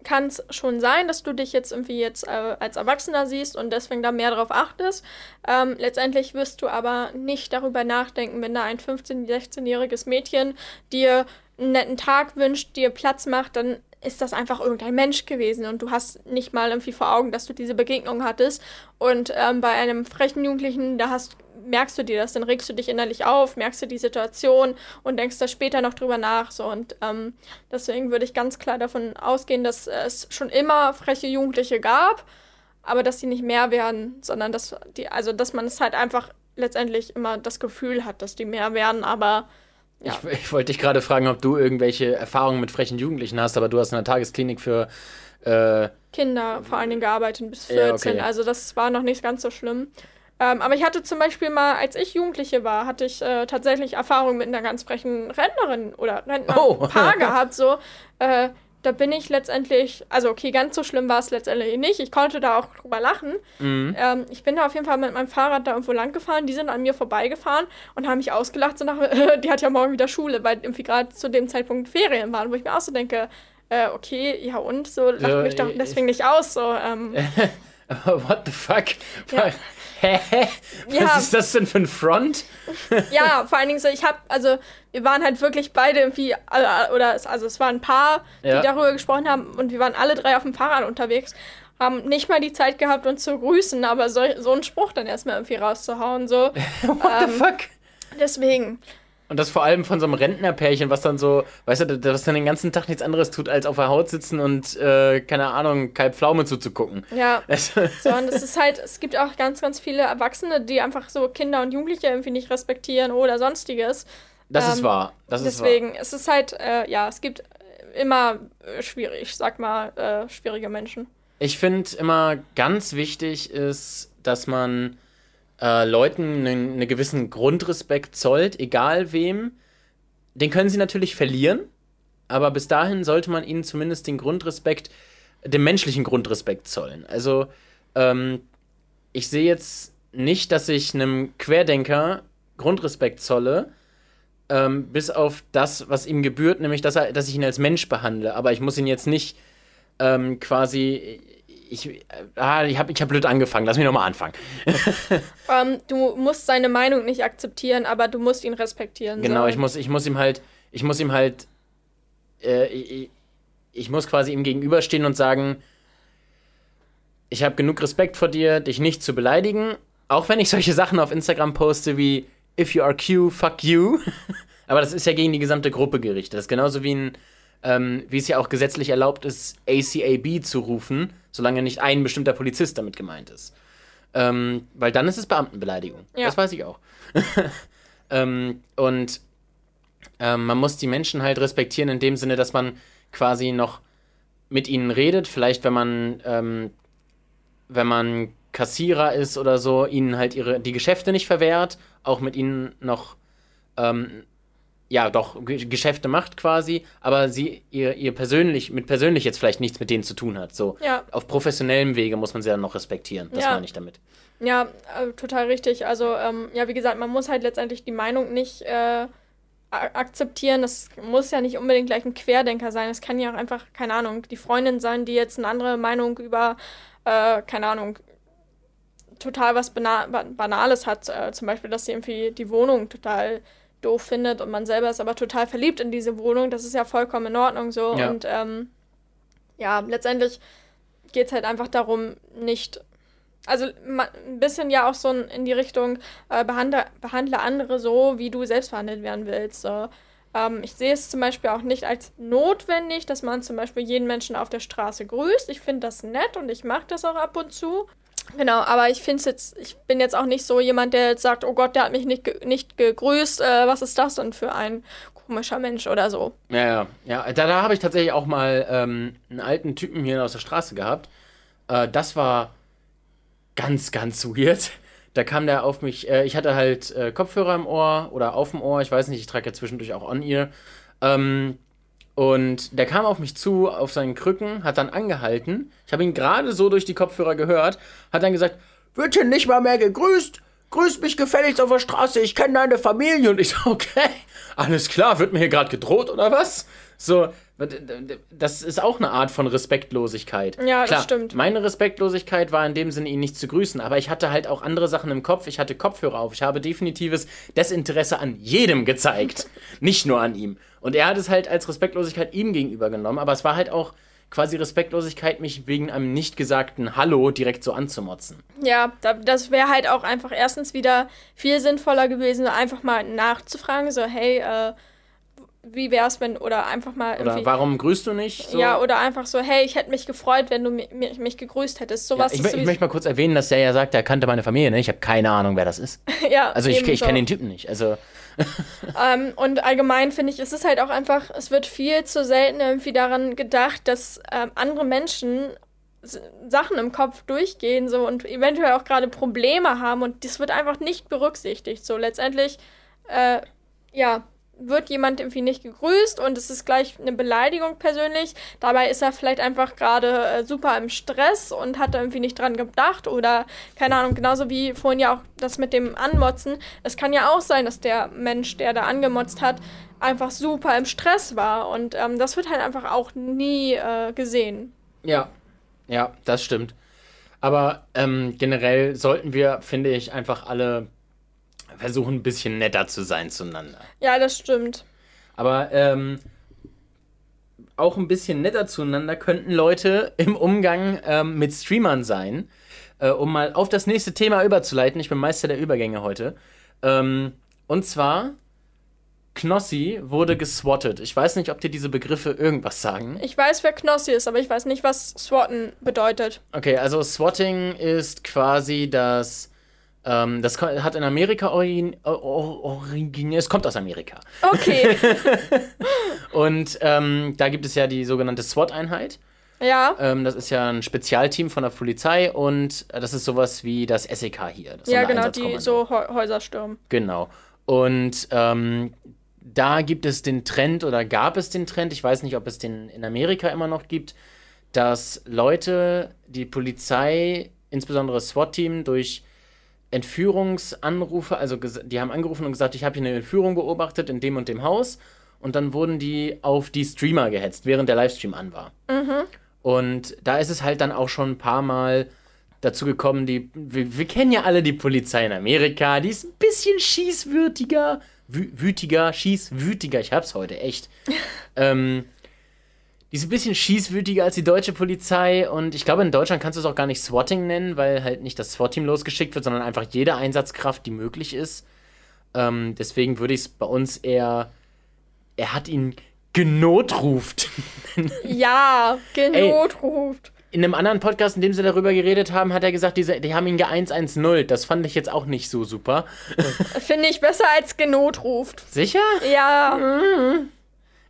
kann es schon sein, dass du dich jetzt irgendwie jetzt äh, als Erwachsener siehst und deswegen da mehr drauf achtest. Ähm, letztendlich wirst du aber nicht darüber nachdenken, wenn da ein 15-, 16-jähriges Mädchen dir einen netten Tag wünscht, dir Platz macht, dann ist das einfach irgendein Mensch gewesen und du hast nicht mal irgendwie vor Augen, dass du diese Begegnung hattest. Und ähm, bei einem frechen Jugendlichen, da hast, merkst du dir das, dann regst du dich innerlich auf, merkst du die Situation und denkst da später noch drüber nach. So. Und ähm, deswegen würde ich ganz klar davon ausgehen, dass es schon immer freche Jugendliche gab, aber dass die nicht mehr werden, sondern dass die, also dass man es halt einfach letztendlich immer das Gefühl hat, dass die mehr werden, aber ja. Ich, ich wollte dich gerade fragen, ob du irgendwelche Erfahrungen mit frechen Jugendlichen hast, aber du hast in der Tagesklinik für. Äh, Kinder vor allen Dingen gearbeitet bis Ja, 14. okay. Also das war noch nicht ganz so schlimm. Ähm, aber ich hatte zum Beispiel mal, als ich Jugendliche war, hatte ich äh, tatsächlich Erfahrung mit einer ganz frechen Rentnerin oder Oh. Rentnerpaar gehabt. So, äh, da bin ich letztendlich, also okay, ganz so schlimm war es letztendlich nicht. Ich konnte da auch drüber lachen. mhm. Ähm, ich bin da auf jeden Fall mit meinem Fahrrad da irgendwo lang gefahren. Die sind an mir vorbeigefahren und haben mich ausgelacht. So nach, die hat ja morgen wieder Schule, weil irgendwie gerade zu dem Zeitpunkt Ferien waren, wo ich mir auch so denke, äh, okay, ja und so, lach Ja, mich doch deswegen nicht aus. So, ähm, What the fuck? Ja. Hä? Was Ja. ist das denn für ein Front? ja, vor allen Dingen so, ich hab, also wir waren halt wirklich beide irgendwie, äh, oder es, also es waren ein paar, Ja. die darüber gesprochen haben und wir waren alle drei auf dem Fahrrad unterwegs, haben nicht mal die Zeit gehabt, uns zu grüßen, aber so, so einen Spruch dann erstmal irgendwie rauszuhauen, so. What the Ähm, fuck? Deswegen, Und das vor allem von so einem Rentnerpärchen, was dann so, weißt du, das dann den ganzen Tag nichts anderes tut, als auf der Haut sitzen und, äh, keine Ahnung, Kai Pflaume zuzugucken. ja. Also, So, und es ist halt, es gibt auch ganz, ganz viele Erwachsene, die einfach so Kinder und Jugendliche irgendwie nicht respektieren oder sonstiges. das ist Ähm, wahr. Das ist wahr. Deswegen, es ist halt, äh, ja, es gibt immer äh, schwierig, sag mal, äh, schwierige Menschen. Ich finde immer ganz wichtig ist, dass man äh, Leuten einen, einen gewissen Grundrespekt zollt, egal wem. Den können sie natürlich verlieren, aber bis dahin sollte man ihnen zumindest den Grundrespekt, den menschlichen Grundrespekt zollen. Also, ähm, ich sehe jetzt nicht, dass ich einem Querdenker Grundrespekt zolle, ähm, bis auf das, was ihm gebührt, nämlich dass, er, dass ich ihn als Mensch behandle. Aber ich muss ihn jetzt nicht ähm, quasi. Ich, äh, ah, ich habe ich hab blöd angefangen. Lass mich nochmal anfangen. ähm, du musst seine Meinung nicht akzeptieren, aber du musst ihn respektieren. Genau, ich muss, ich muss ihm halt, ich muss ihm halt, äh, ich, ich muss quasi ihm gegenüberstehen und sagen, ich habe genug Respekt vor dir, dich nicht zu beleidigen. Auch wenn ich solche Sachen auf Instagram poste wie If you are Q, fuck you. Aber das ist ja gegen die gesamte Gruppe gerichtet. Das ist genauso wie ein, ähm, wie es ja auch gesetzlich erlaubt ist, ACAB zu rufen, solange nicht ein bestimmter Polizist damit gemeint ist. Ähm, weil dann ist es Beamtenbeleidigung. Ja. Das weiß ich auch. ähm, und ähm, man muss die Menschen halt respektieren in dem Sinne, dass man quasi noch mit ihnen redet. Vielleicht, wenn man, ähm, wenn man Kassierer ist oder so, ihnen halt ihre, die Geschäfte nicht verwehrt, auch mit ihnen noch, ähm, ja, doch Geschäfte macht quasi, aber sie ihr, ihr persönlich, mit persönlich jetzt vielleicht nichts mit denen zu tun hat. So, ja. auf professionellem Wege muss man sie dann noch respektieren. Das ja. meine ich damit. Ja, äh, total richtig. Also, ähm, ja, wie gesagt, man muss halt letztendlich die Meinung nicht äh, akzeptieren. Das muss ja nicht unbedingt gleich ein Querdenker sein. Es kann ja auch einfach, keine Ahnung, die Freundin sein, die jetzt eine andere Meinung über, äh, keine Ahnung, total was Bana Banales hat. Äh, zum Beispiel, dass sie irgendwie die Wohnung total doof findet und man selber ist aber total verliebt in diese Wohnung. Das ist ja vollkommen in Ordnung so. Ja. Und ähm, ja, letztendlich geht es halt einfach darum, nicht also ein bisschen ja auch so in die Richtung, äh, behandle, behandle andere so, wie du selbst behandelt werden willst. So. Ähm, ich sehe es zum Beispiel auch nicht als notwendig, dass man zum Beispiel jeden Menschen auf der Straße grüßt. Ich finde das nett und ich mache das auch ab und zu. Genau, aber ich finde jetzt, ich bin jetzt auch nicht so jemand, der jetzt sagt, oh Gott, der hat mich nicht, ge nicht gegrüßt, äh, was ist das denn für ein komischer Mensch oder so. Ja, ja, ja. Da, da habe ich tatsächlich auch mal ähm, einen alten Typen hier aus der Straße gehabt. Äh, das war ganz, ganz weird. Da kam der auf mich, äh, ich hatte halt äh, Kopfhörer im Ohr oder auf dem Ohr, ich weiß nicht, ich trage ja zwischendurch auch On-Ear. Ähm, und der kam auf mich zu, auf seinen Krücken, hat dann angehalten. Ich habe ihn gerade so durch die Kopfhörer gehört, hat dann gesagt, wird hier nicht mal mehr gegrüßt? Grüßt mich gefälligst auf der Straße, ich kenne deine Familie. Und ich so, okay, alles klar, wird mir hier gerade gedroht oder was? So, das ist auch eine Art von Respektlosigkeit. Ja, Klar, das stimmt. Meine Respektlosigkeit war in dem Sinne, ihn nicht zu grüßen, aber ich hatte halt auch andere Sachen im Kopf. Ich hatte Kopfhörer auf. Ich habe definitives Desinteresse an jedem gezeigt, nicht nur an ihm. Und er hat es halt als Respektlosigkeit ihm gegenüber genommen, aber es war halt auch quasi Respektlosigkeit, mich wegen einem nicht gesagten Hallo direkt so anzumotzen. Ja, das wäre halt auch einfach erstens wieder viel sinnvoller gewesen, einfach mal nachzufragen, so, hey, äh, wie wär's, wenn, oder einfach mal. Oder warum grüßt du nicht? So? Ja, oder einfach so, hey, ich hätte mich gefreut, wenn du mich, mich gegrüßt hättest. Sowas ja, ich, ich möchte mal kurz erwähnen, dass der ja sagt, er kannte meine Familie, ne? Ich habe keine Ahnung, wer das ist. ja. Also ich, ich kenne den Typen nicht. Also. ähm, und allgemein finde ich, es ist halt auch einfach, es wird viel zu selten irgendwie daran gedacht, dass ähm, andere Menschen Sachen im Kopf durchgehen so und eventuell auch gerade Probleme haben und das wird einfach nicht berücksichtigt. So letztendlich, äh, ja, wird jemand irgendwie nicht gegrüßt und es ist gleich eine Beleidigung persönlich. Dabei ist er vielleicht einfach gerade äh, super im Stress und hat da irgendwie nicht dran gedacht oder keine Ahnung, genauso wie vorhin ja auch das mit dem Anmotzen. Es kann ja auch sein, dass der Mensch, der da angemotzt hat, einfach super im Stress war und ähm, das wird halt einfach auch nie äh, gesehen. Ja, ja, das stimmt. Aber ähm, generell sollten wir, finde ich, einfach alle versuchen ein bisschen netter zu sein zueinander. Ja, das stimmt. Aber ähm, auch ein bisschen netter zueinander könnten Leute im Umgang ähm, mit Streamern sein. Äh, um mal auf das nächste Thema überzuleiten. Ich bin Meister der Übergänge heute. Ähm, und zwar, Knossi wurde geswattet. Ich weiß nicht, ob dir diese Begriffe irgendwas sagen. Ich weiß, wer Knossi ist, aber ich weiß nicht, was swatten bedeutet. Okay, also Swatting ist quasi das ähm, das hat in Amerika origin, originiert. Es kommt aus Amerika. Okay. und ähm, da gibt es ja die sogenannte SWAT-Einheit. Ja. Ähm, das ist ja ein Spezialteam von der Polizei und das ist sowas wie das SEK hier. Das ja, genau, die so Häuser stürmen. Genau. Und ähm, da gibt es den Trend oder gab es den Trend, ich weiß nicht, ob es den in Amerika immer noch gibt, dass Leute die Polizei, insbesondere das SWAT-Team, durch Entführungsanrufe, also die haben angerufen und gesagt, ich habe hier eine Entführung beobachtet in dem und dem Haus. Und dann wurden die auf die Streamer gehetzt, während der Livestream an war. Mhm. Und da ist es halt dann auch schon ein paar Mal dazu gekommen, die, wir, wir, kennen ja alle die Polizei in Amerika, die ist ein bisschen schießwürdiger, wü wütiger, schießwütiger, ich hab's heute, echt. ähm, die ist ein bisschen schießwütiger als die deutsche Polizei und ich glaube, in Deutschland kannst du es auch gar nicht Swatting nennen, weil halt nicht das SWAT-Team losgeschickt wird, sondern einfach jede Einsatzkraft, die möglich ist. Ähm, deswegen würde ich es bei uns eher, er hat ihn genotruft. ja, genotruft. in einem anderen Podcast, in dem sie darüber geredet haben, hat er gesagt, diese, die haben ihn ge-110. Das fand ich jetzt auch nicht so super. Finde ich besser als genotruft. Sicher? Ja. Mhm.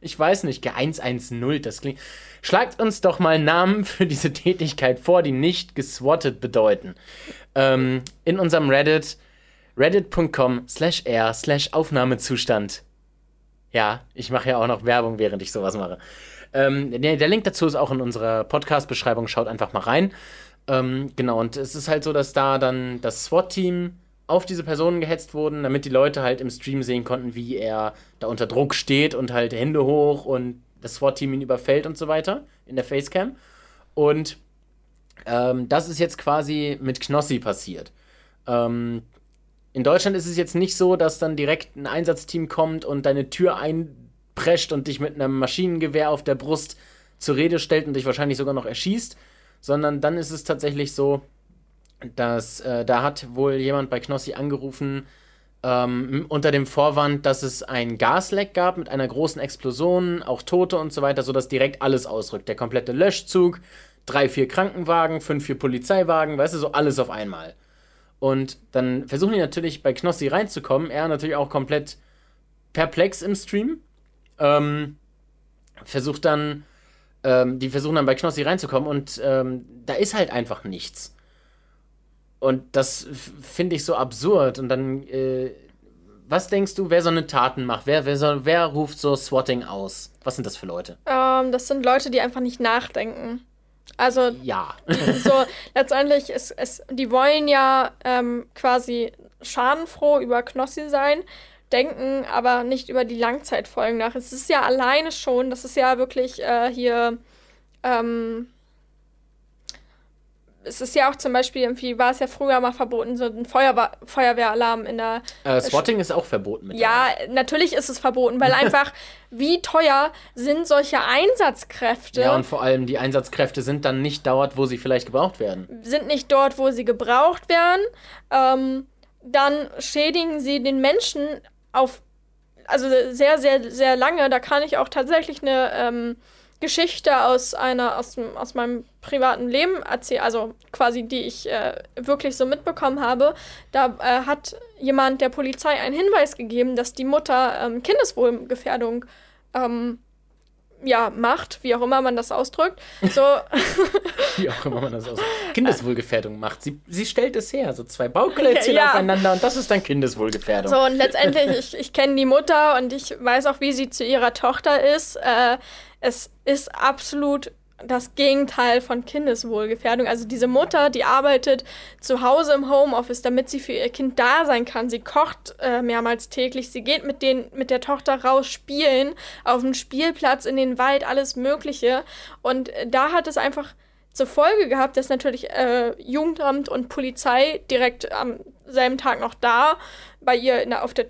Ich weiß nicht, G110, das klingt. Schlagt uns doch mal Namen für diese Tätigkeit vor, die nicht geswattet bedeuten. Ähm, in unserem Reddit, reddit.com slash r slash Aufnahmezustand. Ja, ich mache ja auch noch Werbung, während ich sowas mache. Ähm, der, der, Link dazu ist auch in unserer Podcast-Beschreibung. Schaut einfach mal rein. Ähm, genau, und es ist halt so, dass da dann das SWAT-Team auf diese Personen gehetzt wurden, damit die Leute halt im Stream sehen konnten, wie er da unter Druck steht und halt Hände hoch und das SWAT-Team ihn überfällt und so weiter in der Facecam. Und ähm, das ist jetzt quasi mit Knossi passiert. Ähm, in Deutschland ist es jetzt nicht so, dass dann direkt ein Einsatzteam kommt und deine Tür einprescht und dich mit einem Maschinengewehr auf der Brust zur Rede stellt und dich wahrscheinlich sogar noch erschießt, sondern dann ist es tatsächlich so, dass äh, da hat wohl jemand bei Knossi angerufen ähm, unter dem Vorwand, dass es ein Gasleck gab mit einer großen Explosion, auch Tote und so weiter, sodass direkt alles ausrückt. Der komplette Löschzug, drei, vier Krankenwagen, fünf, vier Polizeiwagen, weißt du, so alles auf einmal. Und dann versuchen die natürlich bei Knossi reinzukommen. Er natürlich auch komplett perplex im Stream. Ähm, versucht dann, ähm, die versuchen dann bei Knossi reinzukommen und ähm, da ist halt einfach nichts. Und das finde ich so absurd. Und dann, äh, was denkst du, wer so eine Taten macht? Wer, wer, so, wer ruft so Swatting aus? Was sind das für Leute? Ähm, das sind Leute, die einfach nicht nachdenken. Also, ja. so, letztendlich ist es, die wollen ja ähm, quasi schadenfroh über Knossi sein, denken aber nicht über die Langzeitfolgen nach. Es ist ja alleine schon, das ist ja wirklich äh, hier, ähm, es ist ja auch zum Beispiel, irgendwie war es ja früher mal verboten, so ein Feuerwehr Feuerwehralarm in der. Äh, Swatting ist auch verboten. Ja, natürlich ist es verboten, weil einfach, wie teuer sind solche Einsatzkräfte? Ja, und vor allem die Einsatzkräfte sind dann nicht dort, wo sie vielleicht gebraucht werden. Sind nicht dort, wo sie gebraucht werden. Ähm, dann schädigen sie den Menschen auf. Also sehr, sehr, sehr lange. Da kann ich auch tatsächlich eine. Ähm, Geschichte aus einer, aus, aus meinem privaten Leben erzählen, also quasi die ich äh, wirklich so mitbekommen habe. Da äh, hat jemand der Polizei einen Hinweis gegeben, dass die Mutter ähm, Kindeswohlgefährdung ähm, ja, macht, wie auch immer man das ausdrückt. So. wie auch immer man das ausdrückt. Kindeswohlgefährdung macht. Sie, sie stellt es her, so zwei Bauklötzchen ja. aufeinander und das ist dann Kindeswohlgefährdung. So, und letztendlich, ich, ich kenne die Mutter und ich weiß auch, wie sie zu ihrer Tochter ist. Äh, es ist absolut das Gegenteil von Kindeswohlgefährdung. Also diese Mutter, die arbeitet zu Hause im Homeoffice, damit sie für ihr Kind da sein kann. Sie kocht äh, mehrmals täglich. Sie geht mit, den, mit der Tochter raus spielen, auf dem Spielplatz, in den Wald, alles Mögliche. Und äh, da hat es einfach zur Folge gehabt, dass natürlich äh, Jugendamt und Polizei direkt am selben Tag noch da bei ihr der, auf der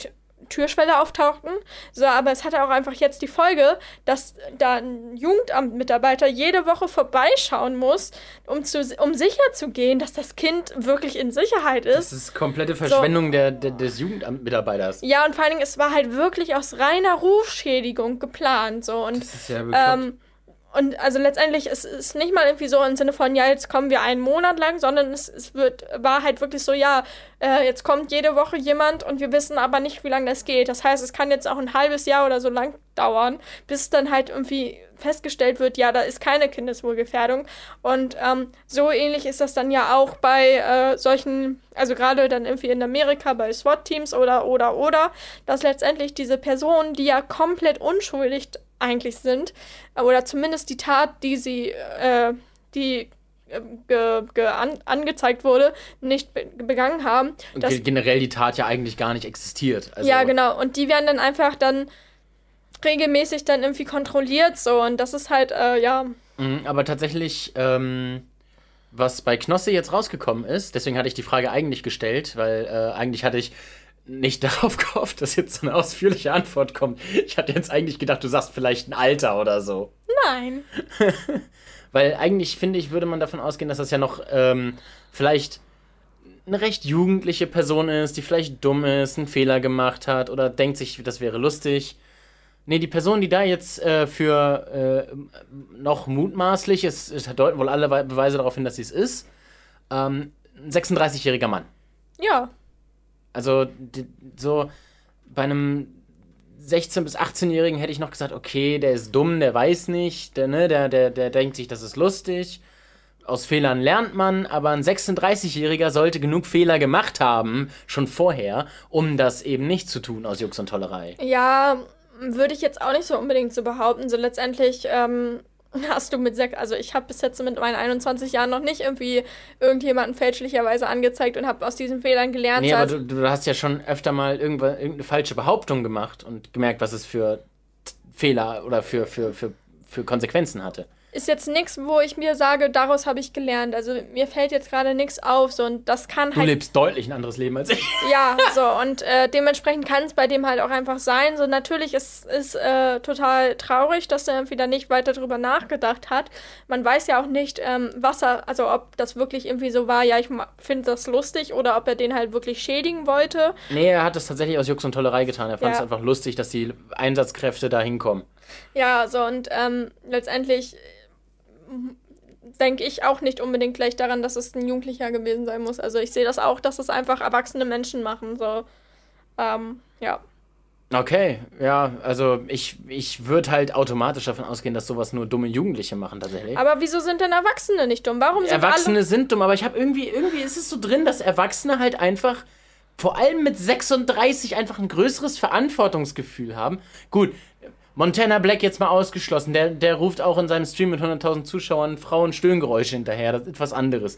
Türschwelle auftauchten. So, aber es hatte auch einfach jetzt die Folge, dass da ein Jugendamtmitarbeiter jede Woche vorbeischauen muss, um, zu, um sicher zu gehen, dass das Kind wirklich in Sicherheit ist. Das ist komplette Verschwendung so. der, der, des Jugendamtmitarbeiters. Ja, und vor allen Dingen, es war halt wirklich aus reiner Rufschädigung geplant. So. Und, das ist ja ähm, und also letztendlich ist es nicht mal irgendwie so im Sinne von, ja, jetzt kommen wir einen Monat lang, sondern es, es wird, war halt wirklich so, ja, äh, jetzt kommt jede Woche jemand und wir wissen aber nicht, wie lange das geht. Das heißt, es kann jetzt auch ein halbes Jahr oder so lang dauern, bis dann halt irgendwie festgestellt wird, ja, da ist keine Kindeswohlgefährdung. Und ähm, so ähnlich ist das dann ja auch bei äh, solchen, also gerade dann irgendwie in Amerika bei SWAT-Teams oder, oder, oder, dass letztendlich diese Personen, die ja komplett unschuldig eigentlich sind, oder zumindest die Tat, die sie, äh, die äh, ge, ge an, angezeigt wurde, nicht be begangen haben. Und ge generell die Tat ja eigentlich gar nicht existiert. Also ja, genau. Und die werden dann einfach dann regelmäßig dann irgendwie kontrolliert so und das ist halt, äh, ja. Mhm, aber tatsächlich, ähm, was bei Knosse jetzt rausgekommen ist, deswegen hatte ich die Frage eigentlich gestellt, weil äh, eigentlich hatte ich nicht darauf gehofft, dass jetzt so eine ausführliche Antwort kommt. Ich hatte jetzt eigentlich gedacht, du sagst vielleicht ein Alter oder so. Nein. Weil eigentlich, finde ich, würde man davon ausgehen, dass das ja noch ähm, vielleicht eine recht jugendliche Person ist, die vielleicht dumm ist, einen Fehler gemacht hat oder denkt sich, das wäre lustig. Nee, die Person, die da jetzt äh, für äh, noch mutmaßlich, es, es deuten wohl alle Beweise darauf hin, dass sie es ist, ähm, ein 36-jähriger Mann. Ja. Also so bei einem 16- bis 18-Jährigen hätte ich noch gesagt, okay, der ist dumm, der weiß nicht, der, ne, der, der, der denkt sich, das ist lustig. Aus Fehlern lernt man, aber ein 36-Jähriger sollte genug Fehler gemacht haben, schon vorher, um das eben nicht zu tun aus Jux und Tollerei. Ja, würde ich jetzt auch nicht so unbedingt so behaupten. So letztendlich ähm, hast du mit sechs, also ich habe bis jetzt mit meinen 21 Jahren noch nicht irgendwie irgendjemanden fälschlicherweise angezeigt und habe aus diesen Fehlern gelernt. Nee, aber du, du, hast ja schon öfter mal irgendeine falsche Behauptung gemacht und gemerkt, was es für Fehler oder für, für, für, für Konsequenzen hatte ist jetzt nichts, wo ich mir sage, daraus habe ich gelernt. Also mir fällt jetzt gerade nichts auf. So, und das kann du halt. Du lebst deutlich ein anderes Leben als ich. Ja, so. Und äh, dementsprechend kann es bei dem halt auch einfach sein. So, natürlich ist es äh, total traurig, dass er irgendwie da nicht weiter drüber nachgedacht hat. Man weiß ja auch nicht, ähm, was er, also ob das wirklich irgendwie so war, ja, ich finde das lustig oder ob er den halt wirklich schädigen wollte. Nee, er hat das tatsächlich aus Jux und Tollerei getan. Er fand es ja. einfach lustig, dass die Einsatzkräfte da hinkommen. Ja, so und ähm, letztendlich denke ich auch nicht unbedingt gleich daran, dass es ein Jugendlicher gewesen sein muss. Also ich sehe das auch, dass es einfach erwachsene Menschen machen. So, ähm, ja. Okay, ja, also ich, ich würde halt automatisch davon ausgehen, dass sowas nur dumme Jugendliche machen tatsächlich. Aber wieso sind denn Erwachsene nicht dumm? Warum sind Erwachsene sind dumm, aber ich habe irgendwie, irgendwie ist es so drin, dass Erwachsene halt einfach, vor allem mit 36, einfach ein größeres Verantwortungsgefühl haben. Gut, Montana Black jetzt mal ausgeschlossen. Der, der ruft auch in seinem Stream mit 100.000 Zuschauern Frauen-Stöhngeräusche hinterher. Das ist etwas anderes.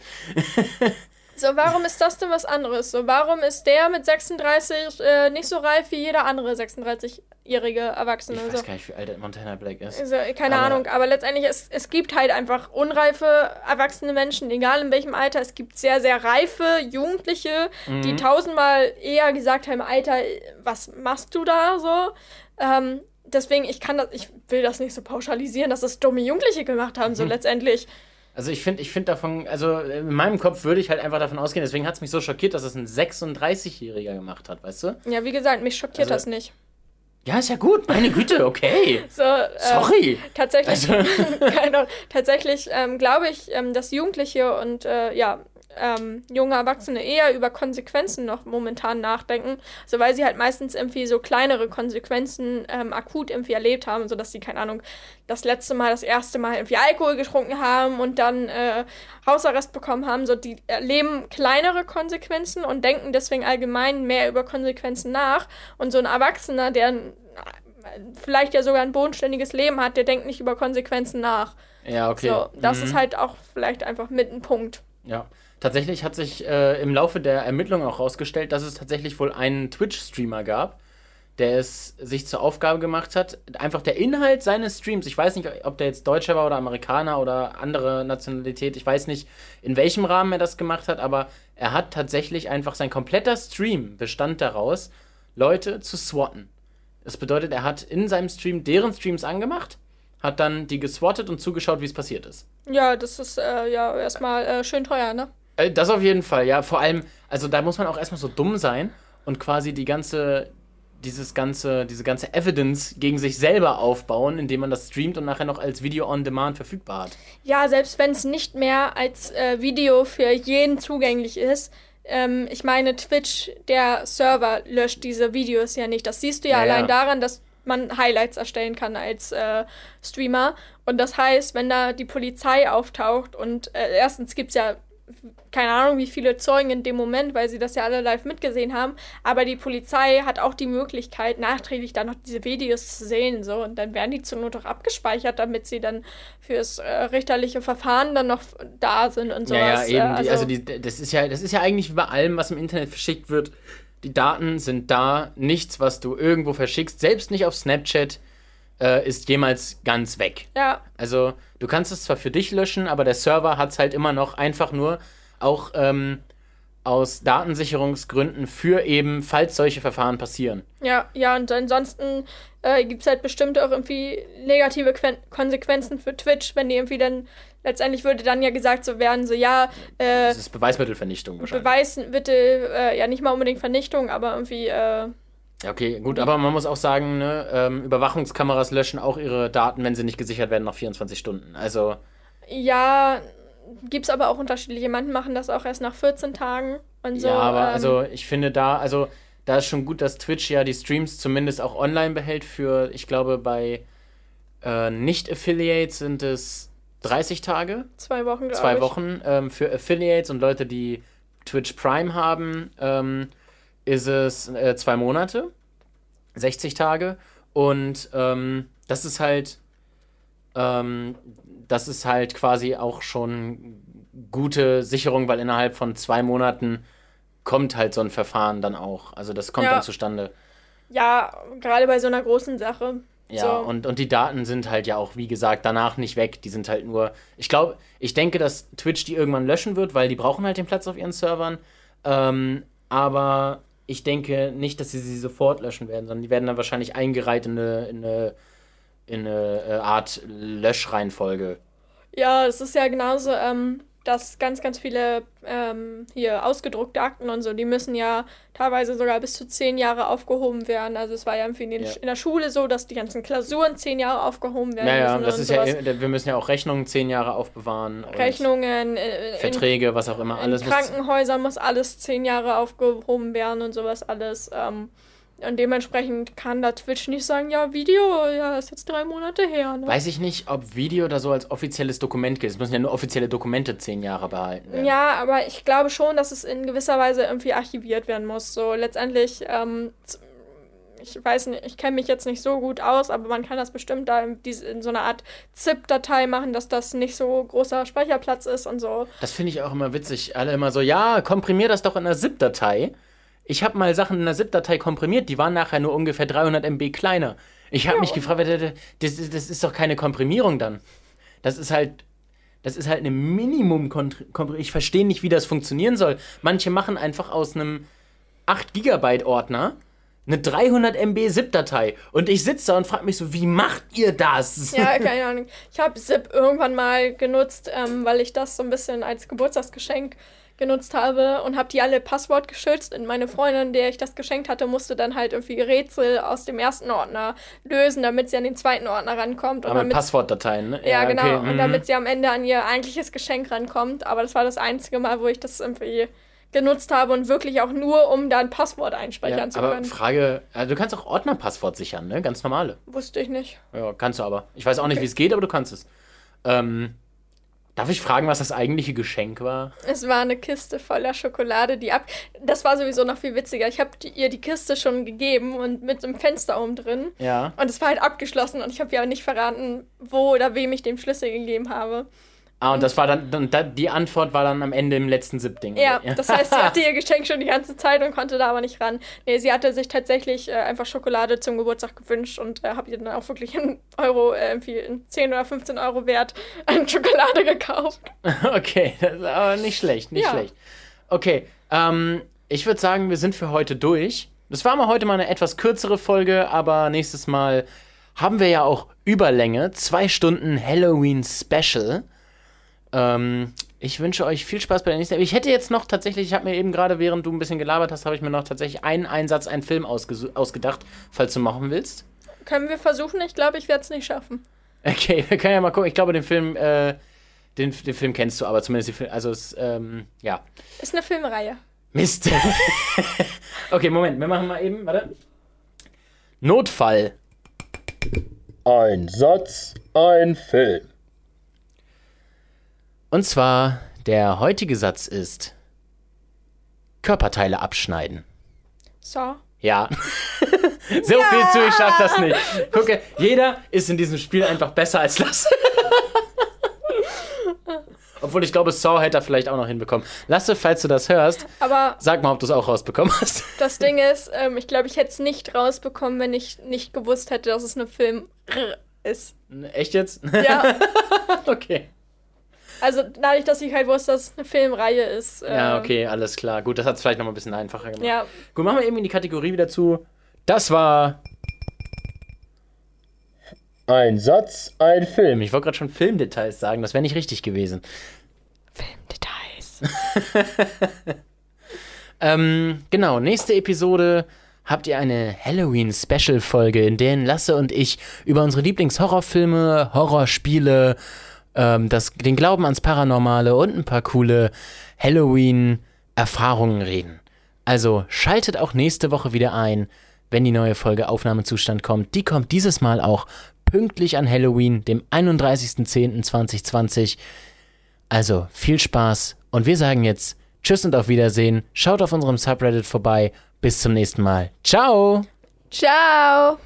so, warum ist das denn was anderes? So, warum ist der mit 36 äh, nicht so reif wie jeder andere 36-jährige Erwachsene? Ich weiß so. gar nicht, wie alt Montana Black ist. Also, keine aber Ahnung, aber letztendlich, es, es gibt halt einfach unreife, erwachsene Menschen, egal in welchem Alter. Es gibt sehr, sehr reife Jugendliche, mhm. die tausendmal eher gesagt haben, Alter, was machst du da so? Ähm, deswegen, ich kann das, ich will das nicht so pauschalisieren, dass es dumme Jugendliche gemacht haben, so mhm. letztendlich. Also ich finde, ich finde davon, also in meinem Kopf würde ich halt einfach davon ausgehen, deswegen hat es mich so schockiert, dass es ein 36-Jähriger gemacht hat, weißt du? Ja, wie gesagt, mich schockiert also, das nicht. Ja, ist ja gut, meine Güte, okay. so, äh, Sorry. Tatsächlich, also. tatsächlich ähm, glaube ich, ähm, dass Jugendliche und äh, ja, ähm, junge Erwachsene eher über Konsequenzen noch momentan nachdenken, so weil sie halt meistens irgendwie so kleinere Konsequenzen ähm, akut irgendwie erlebt haben, sodass sie, keine Ahnung, das letzte Mal, das erste Mal irgendwie Alkohol getrunken haben und dann äh, Hausarrest bekommen haben, so die erleben kleinere Konsequenzen und denken deswegen allgemein mehr über Konsequenzen nach und so ein Erwachsener, der vielleicht ja sogar ein bodenständiges Leben hat, der denkt nicht über Konsequenzen nach. Ja, okay. So, das mhm. ist halt auch vielleicht einfach mit ein Punkt. Ja. Tatsächlich hat sich äh, im Laufe der Ermittlungen auch herausgestellt, dass es tatsächlich wohl einen Twitch-Streamer gab, der es sich zur Aufgabe gemacht hat, einfach der Inhalt seines Streams, ich weiß nicht, ob der jetzt Deutscher war oder Amerikaner oder andere Nationalität, ich weiß nicht, in welchem Rahmen er das gemacht hat, aber er hat tatsächlich einfach sein kompletter Stream bestand daraus, Leute zu swatten. Das bedeutet, er hat in seinem Stream deren Streams angemacht, hat dann die geswattet und zugeschaut, wie es passiert ist. Ja, das ist äh, ja erstmal äh, schön teuer, ne? Äh, das auf jeden Fall, ja. Vor allem, also da muss man auch erstmal so dumm sein und quasi die ganze, dieses ganze, diese ganze Evidence gegen sich selber aufbauen, indem man das streamt und nachher noch als Video on Demand verfügbar hat. Ja, selbst wenn es nicht mehr als äh, Video für jeden zugänglich ist. Ähm, ich meine, Twitch, der Server löscht diese Videos ja nicht. Das siehst du ja, ja allein ja. daran, dass man Highlights erstellen kann als äh, Streamer. Und das heißt, wenn da die Polizei auftaucht und äh, erstens gibt es ja keine Ahnung, wie viele Zeugen in dem Moment, weil sie das ja alle live mitgesehen haben. Aber die Polizei hat auch die Möglichkeit, nachträglich dann noch diese Videos zu sehen. So. Und dann werden die zur Not auch abgespeichert, damit sie dann fürs äh, richterliche Verfahren dann noch da sind und sowas. Ja, ja, eben. Äh, die, also die, das, ist ja, das ist ja eigentlich wie bei allem, was im Internet verschickt wird. Die Daten sind da, nichts, was du irgendwo verschickst, selbst nicht auf Snapchat, äh, ist jemals ganz weg. ja, Also, du kannst es zwar für dich löschen, aber der Server hat es halt immer noch einfach nur auch ähm, aus Datensicherungsgründen für eben, falls solche Verfahren passieren. ja, ja. Und ansonsten äh, gibt es halt bestimmt auch irgendwie negative Quen Konsequenzen für Twitch, wenn die irgendwie dann, letztendlich würde dann ja gesagt so werden, so ja, äh, Das ist Beweismittelvernichtung wahrscheinlich. beweisen bitte, äh, ja nicht mal unbedingt Vernichtung, aber irgendwie, äh, Ja, okay, gut, aber man muss auch sagen, ne, ähm, Überwachungskameras löschen auch ihre Daten, wenn sie nicht gesichert werden, nach 24 Stunden. Also, Ja, gibt's aber auch unterschiedliche. Manche machen das auch erst nach 14 Tagen und so. ja, aber ähm, also ich finde da, also da ist schon gut, dass Twitch ja die Streams zumindest auch online behält für, ich glaube, bei äh, Nicht-Affiliates sind es 30 Tage, zwei Wochen, glaube zwei ich. Wochen. Ähm, für Affiliates und Leute, die Twitch Prime haben, ähm, ist es äh, zwei Monate, 60 Tage. Und ähm, das ist halt, ähm, das ist halt quasi auch schon gute Sicherung, weil innerhalb von zwei Monaten kommt halt so ein Verfahren dann auch. Also das kommt Ja. dann zustande. Ja, gerade bei so einer großen Sache. Ja, so. und, und die Daten sind halt ja auch, wie gesagt, danach nicht weg. Die sind halt nur. Ich glaube, ich denke, dass Twitch die irgendwann löschen wird, weil die brauchen halt den Platz auf ihren Servern. Ähm, aber ich denke nicht, dass sie sie sofort löschen werden, sondern die werden dann wahrscheinlich eingereiht in eine, in eine, in eine äh, Art Löschreihenfolge. Ja, es ist ja genauso, ähm, dass ganz, ganz viele ähm, hier ausgedruckte Akten und so, die müssen ja teilweise sogar bis zu zehn Jahre aufgehoben werden. Also es war ja irgendwie in, den, Ja. in der Schule so, dass die ganzen Klausuren zehn Jahre aufgehoben werden Naja, müssen das ist ja, sowas. wir müssen ja auch Rechnungen zehn Jahre aufbewahren. Rechnungen, äh, in, Verträge, was auch immer. in Alles muss. Krankenhäusern muss alles zehn Jahre aufgehoben werden und sowas alles. Ähm, und dementsprechend kann da Twitch nicht sagen, ja, Video, ja, ist jetzt drei Monate her. Ne? Weiß ich nicht, ob Video da so als offizielles Dokument gilt. Es müssen ja nur offizielle Dokumente zehn Jahre behalten werden. Ja, aber ich glaube schon, dass es in gewisser Weise irgendwie archiviert werden muss. So letztendlich, ähm, ich weiß nicht, ich kenne mich jetzt nicht so gut aus, aber man kann das bestimmt da in, in so einer Art ZIP-Datei machen, dass das nicht so großer Speicherplatz ist und so. Das finde ich auch immer witzig. Alle immer so, ja, komprimier das doch in einer ZIP-Datei. Ich habe mal Sachen in einer ZIP-Datei komprimiert, die waren nachher nur ungefähr 300 MB kleiner. Ich habe mich gefragt, das, das ist doch keine Komprimierung dann. Das ist halt, das ist halt eine minimum -Kompr Ich verstehe nicht, wie das funktionieren soll. Manche machen einfach aus einem 8 Gigabyte Ordner eine 300 MB ZIP-Datei. Und ich sitze da und frage mich so, wie macht ihr das? Ja, keine Ahnung. Ich habe Zip irgendwann mal genutzt, ähm, weil ich das so ein bisschen als Geburtstagsgeschenk genutzt habe und habe die alle Passwort geschützt. Und meine Freundin, der ich das geschenkt hatte, musste dann halt irgendwie Rätsel aus dem ersten Ordner lösen, damit sie an den zweiten Ordner rankommt. Aber mit damit, Passwortdateien, ne? ja, genau. okay, Und mhm. damit sie am Ende an ihr eigentliches Geschenk rankommt. Aber das war das einzige Mal, wo ich das irgendwie genutzt habe und wirklich auch nur, um da ein Passwort einspeichern Ja, zu aber können. Frage, also du kannst auch Ordnerpasswort sichern, ne? Ganz normale. Wusste ich nicht. Ja, kannst du aber. Ich weiß auch nicht, wie es geht, aber du kannst es. Ähm, darf ich fragen, was das eigentliche Geschenk war? Es war eine Kiste voller Schokolade, die ab. Das war sowieso noch viel witziger. Ich habe ihr die Kiste schon gegeben und mit einem Fenster oben drin. Ja. Und es war halt abgeschlossen und ich habe ihr aber nicht verraten, wo oder wem ich den Schlüssel gegeben habe. Ah, und das war dann, und da, die Antwort war dann am Ende im letzten Zip-Ding. Ja, oder? das heißt, sie hatte ihr Geschenk schon die ganze Zeit und konnte da aber nicht ran. Nee, sie hatte sich tatsächlich äh, einfach Schokolade zum Geburtstag gewünscht und äh, habe ihr dann auch wirklich einen Euro, äh, einen 10 oder 15 Euro wert an Schokolade gekauft. Okay, das ist aber nicht schlecht, nicht Ja. schlecht. Okay, ähm, ich würde sagen, wir sind für heute durch. Das war mal heute mal eine etwas kürzere Folge, aber nächstes Mal haben wir ja auch Überlänge. Zwei Stunden Halloween Special. Ähm, ich wünsche euch viel Spaß bei der nächsten. Ich hätte jetzt noch tatsächlich, ich habe mir eben gerade, während du ein bisschen gelabert hast, habe ich mir noch tatsächlich einen Einsatz, einen Film ausgedacht, falls du machen willst. Können wir versuchen? Ich glaube, ich werde es nicht schaffen. Okay, wir können ja mal gucken. Ich glaube, den Film, äh, den, den Film kennst du, aber zumindest die Film, also es, ähm, ja. Ist eine Filmreihe. Mist. okay, Moment, wir machen mal eben, warte. Notfall. Ein Satz, ein Film. Und zwar der heutige Satz ist Körperteile abschneiden. So. Ja. so viel zu, ich schaff das nicht. Gucke, jeder ist in diesem Spiel einfach besser als Lasse. Obwohl ich glaube, Saw hätte er vielleicht auch noch hinbekommen. Lasse, falls du das hörst, Aber sag mal, ob du es auch rausbekommen hast. das Ding ist, ähm, ich glaube, ich hätte es nicht rausbekommen, wenn ich nicht gewusst hätte, dass es eine Film ist. Echt jetzt? Ja. okay. Also dadurch, dass ich halt wusste, dass es eine Filmreihe ist. Ja, ähm, okay, alles klar. Gut, das hat es vielleicht noch mal ein bisschen einfacher gemacht. Ja, Gut, machen wir eben in die Kategorie wieder zu. Das war. Ein Satz, ein Film. Ich wollte gerade schon Filmdetails sagen, das wäre nicht richtig gewesen. Filmdetails. Ähm, genau, nächste Episode habt ihr eine Halloween-Special-Folge, in der Lasse und ich über unsere Lieblingshorrorfilme, Horrorspiele, ähm, das, den Glauben ans Paranormale und ein paar coole Halloween-Erfahrungen reden. Also schaltet auch nächste Woche wieder ein, wenn die neue Folge Aufnahmezustand kommt. Die kommt dieses Mal auch pünktlich an Halloween, dem 31.10.2020. Also viel Spaß und wir sagen jetzt Tschüss und auf Wiedersehen. Schaut auf unserem Subreddit vorbei. Bis zum nächsten Mal. Ciao! Ciao.